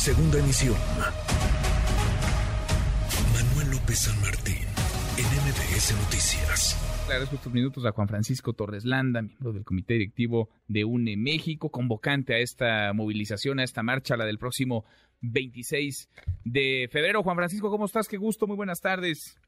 Segunda emisión. Manuel López San Martín, en MBS Noticias. Le agradezco estos minutos a Juan Francisco Torres Landa, miembro del Comité Directivo de UNE México, convocante a esta movilización, a esta marcha, la del próximo 26 de febrero. Juan Francisco, ¿cómo estás? Qué gusto, muy buenas tardes.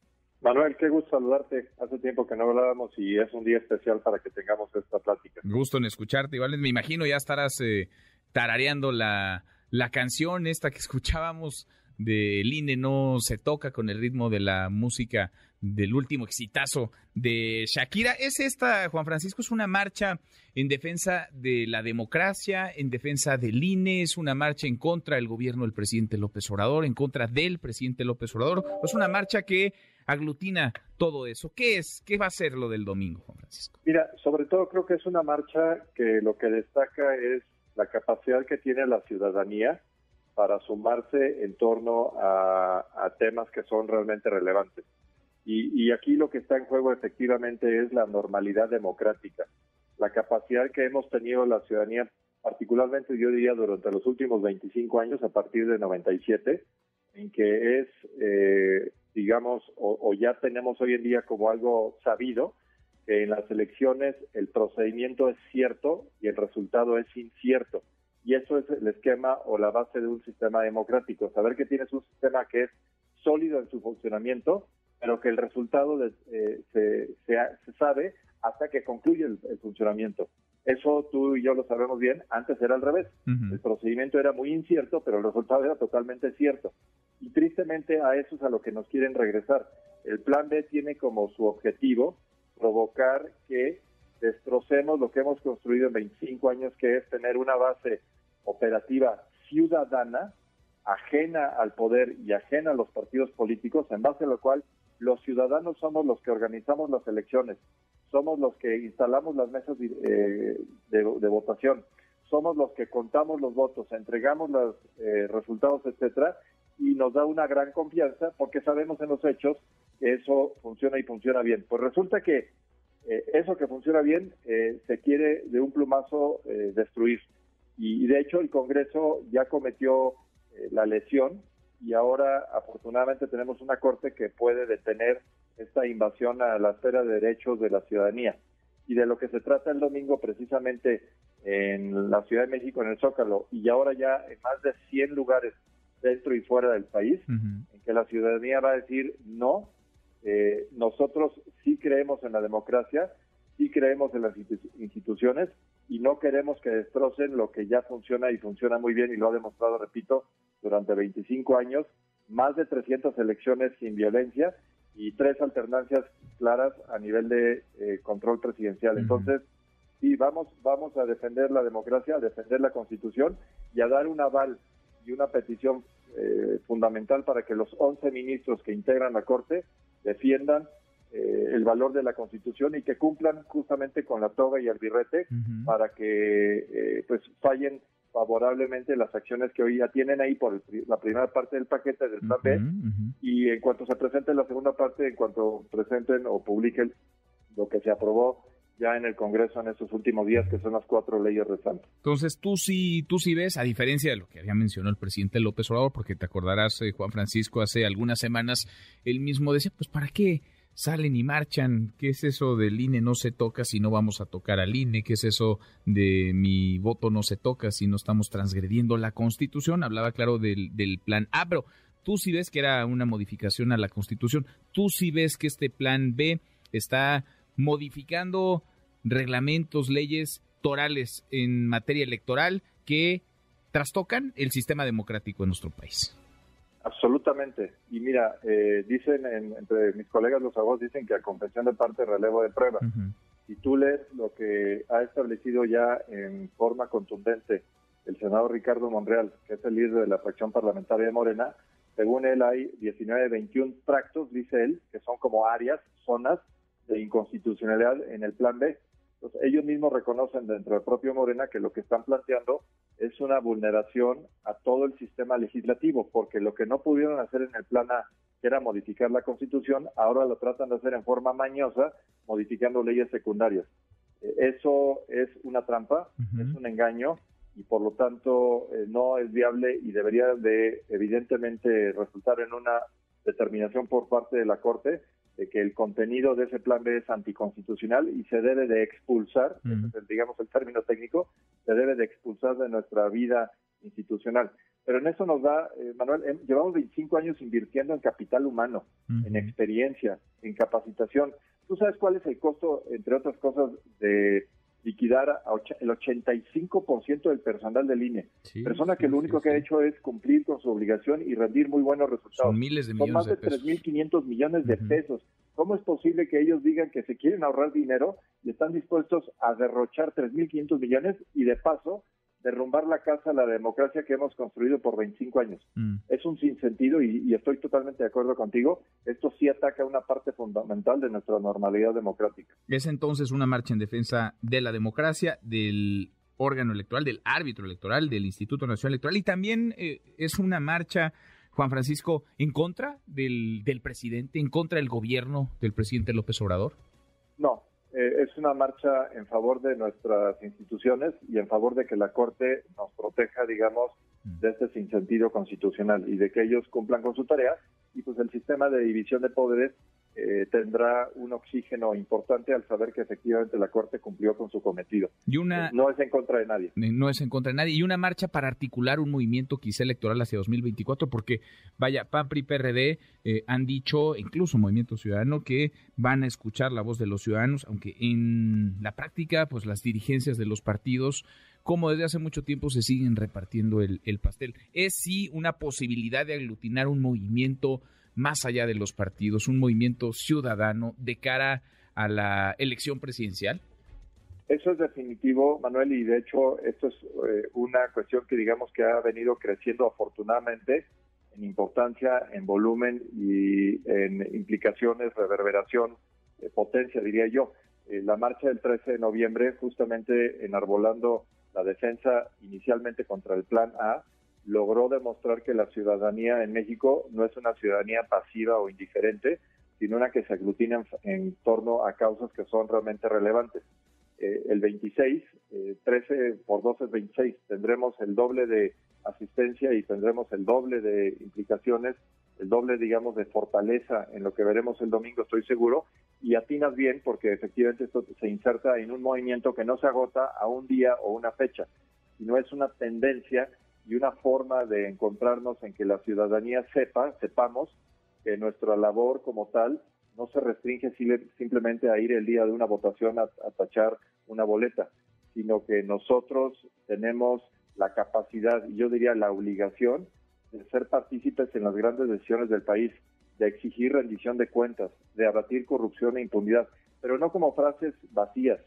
Manuel, qué gusto saludarte. Hace tiempo que no hablábamos y es un día especial para que tengamos esta plática. Gusto en escucharte. Igual me imagino ya estarás eh, tarareando la, la canción esta que escuchábamos del INE no se toca con el ritmo de la música del último exitazo de Shakira. ¿Es esta, Juan Francisco, es una marcha en defensa de la democracia, en defensa del INE, es una marcha en contra del gobierno del presidente López Obrador, en contra del presidente López Obrador? ¿Es una marcha que aglutina todo eso? ¿Qué es? ¿Qué va a ser lo del domingo, Juan Francisco? Mira, sobre todo creo que es una marcha que lo que destaca es la capacidad que tiene la ciudadanía para sumarse en torno a, temas que son realmente relevantes. Y, aquí lo que está en juego efectivamente es la normalidad democrática, la capacidad que hemos tenido la ciudadanía, particularmente yo diría durante los últimos 25 años, a partir de 97, en que es, eh, digamos, o ya tenemos hoy en día como algo sabido, en las elecciones el procedimiento es cierto y el resultado es incierto. Y eso es el esquema o la base de un sistema democrático, saber que tienes un sistema que es sólido en su funcionamiento, pero que el resultado eh, se, se, sabe hasta que concluye el, funcionamiento. Eso tú y yo lo sabemos bien, antes era al revés. El procedimiento era muy incierto, pero el resultado era totalmente cierto. Y tristemente a eso es a lo que nos quieren regresar. El plan B tiene como su objetivo provocar que destrocemos lo que hemos construido en 25 años, que es tener una base operativa ciudadana, ajena al poder y ajena a los partidos políticos, en base a lo cual los ciudadanos somos los que organizamos las elecciones, somos los que instalamos las mesas de, eh, votación, somos los que contamos los votos, entregamos los eh, resultados, etcétera, y nos da una gran confianza porque sabemos en los hechos que eso funciona y funciona bien. Pues resulta que eh, eso que funciona bien eh, se quiere de un plumazo eh, destruir. Y, de hecho el Congreso ya cometió la lesión y ahora afortunadamente tenemos una Corte que puede detener esta invasión a la esfera de derechos de la ciudadanía. Y de lo que se trata el domingo precisamente en la Ciudad de México, en el Zócalo, y ahora ya en más de 100 lugares dentro y fuera del país, en que la ciudadanía va a decir no eh, nosotros sí creemos en la democracia, sí creemos en las instituciones y no queremos que destrocen lo que ya funciona y funciona muy bien y lo ha demostrado, repito, durante 25 años, más de 300 elecciones sin violencia y tres alternancias claras a nivel de eh, control presidencial. Entonces, sí, vamos, vamos a defender la democracia, a defender la constitución y a dar un aval y una petición eh, fundamental para que los 11 ministros que integran la Corte defiendan eh, el valor de la Constitución y que cumplan justamente con la toga y el birrete para que eh, pues fallen favorablemente las acciones que hoy ya tienen ahí por la primera parte del paquete del plan B. Y en cuanto se presente la segunda parte, en cuanto presenten o publiquen lo que se aprobó ya en el Congreso en estos últimos días, que son las cuatro leyes restantes. Entonces, tú sí, tú sí ves, a diferencia de lo que había mencionado el presidente López Obrador, porque te acordarás, eh, Juan Francisco, hace algunas semanas, él mismo decía, pues, ¿para qué salen y marchan? ¿Qué es eso del INE no se toca si no vamos a tocar al INE? ¿Qué es eso de mi voto no se toca si no estamos transgrediendo la Constitución? Hablaba, claro, del, del plan A, pero tú sí ves que era una modificación a la Constitución. Tú sí ves que este plan B está modificando reglamentos, leyes torales en materia electoral que trastocan el sistema democrático en nuestro país. Absolutamente. Y mira, eh, dicen entre mis colegas los abogados dicen que a confesión de parte relevo de prueba. Si tú lees lo que ha establecido ya en forma contundente el senador Ricardo Monreal, que es el líder de la fracción parlamentaria de Morena, según él hay 19, 21 tractos, dice él, que son como áreas, zonas de inconstitucionalidad en el plan B. Entonces, ellos mismos reconocen dentro del propio Morena que lo que están planteando es una vulneración a todo el sistema legislativo, porque lo que no pudieron hacer en el plan A, que era modificar la Constitución, ahora lo tratan de hacer en forma mañosa, modificando leyes secundarias. Eh, eso es una trampa, es un engaño, y por lo tanto eh, no es viable y debería de evidentemente resultar en una determinación por parte de la Corte de que el contenido de ese plan B es anticonstitucional y se debe de expulsar, digamos el término técnico, se debe de expulsar de nuestra vida institucional. Pero en eso nos da, eh, Manuel, em, llevamos 25 años invirtiendo en capital humano, en experiencia, en capacitación. ¿Tú sabes cuál es el costo, entre otras cosas, de liquidar a el 85% del personal del INE. Persona que lo único que ha hecho es cumplir con su obligación y rendir muy buenos resultados. Son miles de millones más de, 3.500 millones de pesos. ¿Cómo es posible que ellos digan que se quieren ahorrar dinero y están dispuestos a derrochar 3.500 millones y de paso derrumbar la casa la democracia que hemos construido por 25 años. Mm. Es un sinsentido y, y estoy totalmente de acuerdo contigo. Esto sí ataca una parte fundamental de nuestra normalidad democrática. Es entonces una marcha en defensa de la democracia, del órgano electoral, del árbitro electoral, del Instituto Nacional Electoral y también eh, es una marcha, Juan Francisco, en contra del, del presidente, en contra del gobierno del presidente López Obrador. No, eh, es una marcha en favor de nuestras instituciones y en favor de que la Corte nos proteja, digamos, mm. de este sinsentido constitucional y de que ellos cumplan con su tarea. Y pues el sistema de división de poderes eh, tendrá un oxígeno importante al saber que efectivamente la Corte cumplió con su cometido. Y una, no es en contra de nadie. No es en contra de nadie. Y una marcha para articular un movimiento quizá electoral hacia 2024, porque vaya, PAPRI y PRD eh, han dicho, incluso Movimiento Ciudadano, que van a escuchar la voz de los ciudadanos, aunque en la práctica, pues las dirigencias de los partidos como desde hace mucho tiempo se siguen repartiendo el, el pastel. Es sí una posibilidad de aglutinar un movimiento más allá de los partidos, un movimiento ciudadano de cara a la elección presidencial? Eso es definitivo, Manuel, y de hecho esto es eh, una cuestión que digamos que ha venido creciendo afortunadamente en importancia, en volumen y en implicaciones, reverberación, eh, potencia, diría yo. Eh, la marcha del 13 de noviembre, justamente enarbolando la defensa inicialmente contra el Plan A, logró demostrar que la ciudadanía en México no es una ciudadanía pasiva o indiferente, sino una que se aglutina en, torno a causas que son realmente relevantes. Eh, el 26, 13 eh, por 12 es 26, tendremos el doble de asistencia y tendremos el doble de implicaciones, el doble, digamos, de fortaleza en lo que veremos el domingo, estoy seguro, y atinas bien porque efectivamente esto se inserta en un movimiento que no se agota a un día o una fecha, sino es una tendencia y una forma de encontrarnos en que la ciudadanía sepa, sepamos que nuestra labor como tal no se restringe simplemente a ir el día de una votación a, tachar una boleta, sino que nosotros tenemos la capacidad y yo diría la obligación de ser partícipes en las grandes decisiones del país, de exigir rendición de cuentas, de abatir corrupción e impunidad, pero no como frases vacías,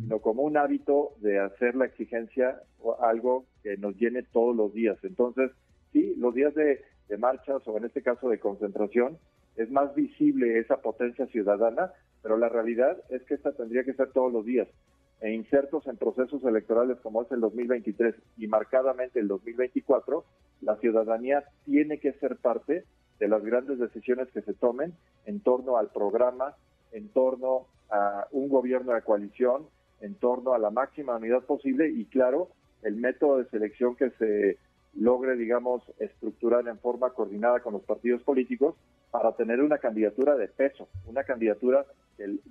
sino como un hábito de hacer la exigencia algo que nos llene todos los días. Entonces, sí, los días de, marchas o en este caso de concentración, es más visible esa potencia ciudadana, pero la realidad es que esta tendría que ser todos los días. E insertos en procesos electorales como es el 2023 y marcadamente el 2024, la ciudadanía tiene que ser parte de las grandes decisiones que se tomen en torno al programa, en torno a un gobierno de coalición en torno a la máxima unidad posible y claro, el método de selección que se logre, digamos, estructurar en forma coordinada con los partidos políticos para tener una candidatura de peso, una candidatura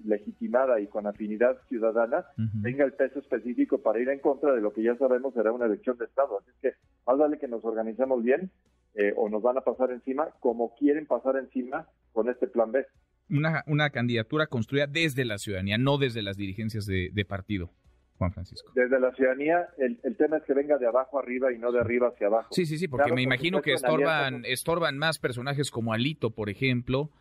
legitimada y con afinidad ciudadana, tenga el peso específico para ir en contra de lo que ya sabemos será una elección de Estado. Así que más vale que nos organicemos bien eh, o nos van a pasar encima como quieren pasar encima con este plan B una, una candidatura construida desde la ciudadanía, no desde las dirigencias de, partido. Juan Francisco. Desde la ciudadanía, el, tema es que venga de abajo arriba y no de arriba hacia abajo. Sí, sí, sí, porque me imagino que estorban, estorban más personajes como Alito, por ejemplo,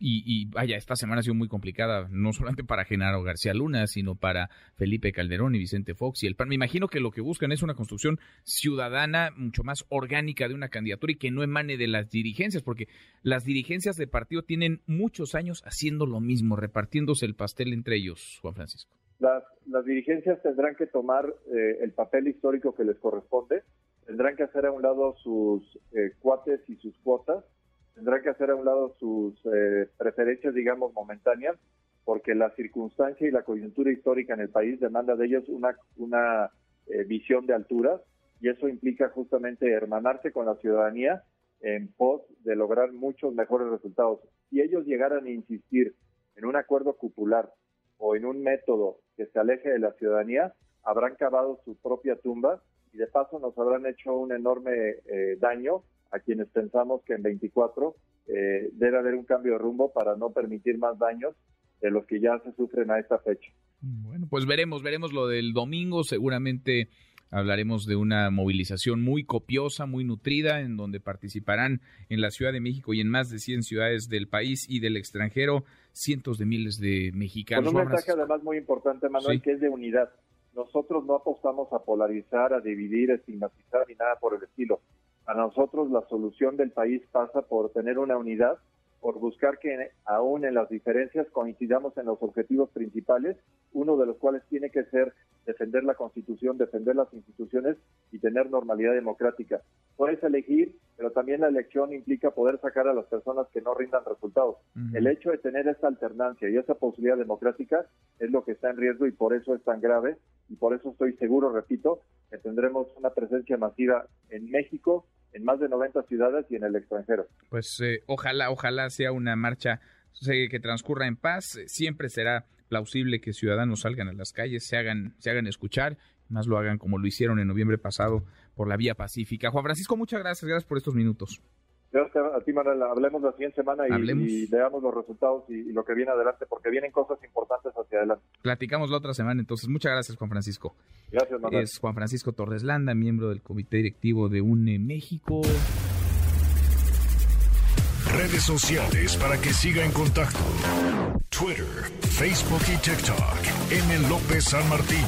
y, vaya, esta semana ha sido muy complicada, no solamente para Genaro García Luna, sino para Felipe Calderón y Vicente Fox y el PAN. Me imagino que lo que buscan es una construcción ciudadana mucho más orgánica de una candidatura y que no emane de las dirigencias, porque las dirigencias de partido tienen muchos años haciendo lo mismo, repartiéndose el pastel entre ellos, Juan Francisco. Las, las dirigencias tendrán que tomar eh, el papel histórico que les corresponde, tendrán que hacer a un lado sus eh, cuates y sus cuotas tendrá que hacer a un lado sus eh, preferencias, digamos, momentáneas, porque la circunstancia y la coyuntura histórica en el país demanda de ellos una, una eh, visión de alturas y eso implica justamente hermanarse con la ciudadanía en pos de lograr muchos mejores resultados. Si ellos llegaran a insistir en un acuerdo cupular o en un método que se aleje de la ciudadanía, habrán cavado su propia tumba y de paso nos habrán hecho un enorme eh, daño a quienes pensamos que en 24 eh, debe haber un cambio de rumbo para no permitir más daños de los que ya se sufren a esta fecha. Bueno, pues veremos, veremos lo del domingo, seguramente hablaremos de una movilización muy copiosa, muy nutrida, en donde participarán en la Ciudad de México y en más de 100 ciudades del país y del extranjero cientos de miles de mexicanos. Con un mensaje además muy importante, Manuel, que es de unidad. Nosotros no apostamos a polarizar, a dividir, a estigmatizar ni nada por el estilo. A nosotros la solución del país pasa por tener una unidad por buscar que aún en las diferencias coincidamos en los objetivos principales, uno de los cuales tiene que ser defender la Constitución, defender las instituciones y tener normalidad democrática. Puedes elegir, pero también la elección implica poder sacar a las personas que no rindan resultados. El hecho de tener esa alternancia y esa posibilidad democrática es lo que está en riesgo y por eso es tan grave y por eso estoy seguro, repito, que tendremos una presencia masiva en México, en más de 90 ciudades y en el extranjero. Pues eh, ojalá, ojalá sea una marcha que transcurra en paz. Siempre será plausible que ciudadanos salgan a las calles, se hagan, se hagan escuchar, más lo hagan como lo hicieron en noviembre pasado por la vía pacífica. Juan Francisco, muchas gracias, gracias por estos minutos. Gracias a ti, Manuel. Hablemos la siguiente semana y, veamos los resultados y, lo que viene adelante, porque vienen cosas importantes hacia adelante. Platicamos la otra semana, entonces. Muchas gracias, Juan Francisco. Gracias, Manuel. Es Juan Francisco Torres Landa, miembro del Comité Directivo de UNE México. Redes sociales para que siga en contacto: Twitter, Facebook y TikTok. M. López San Martín.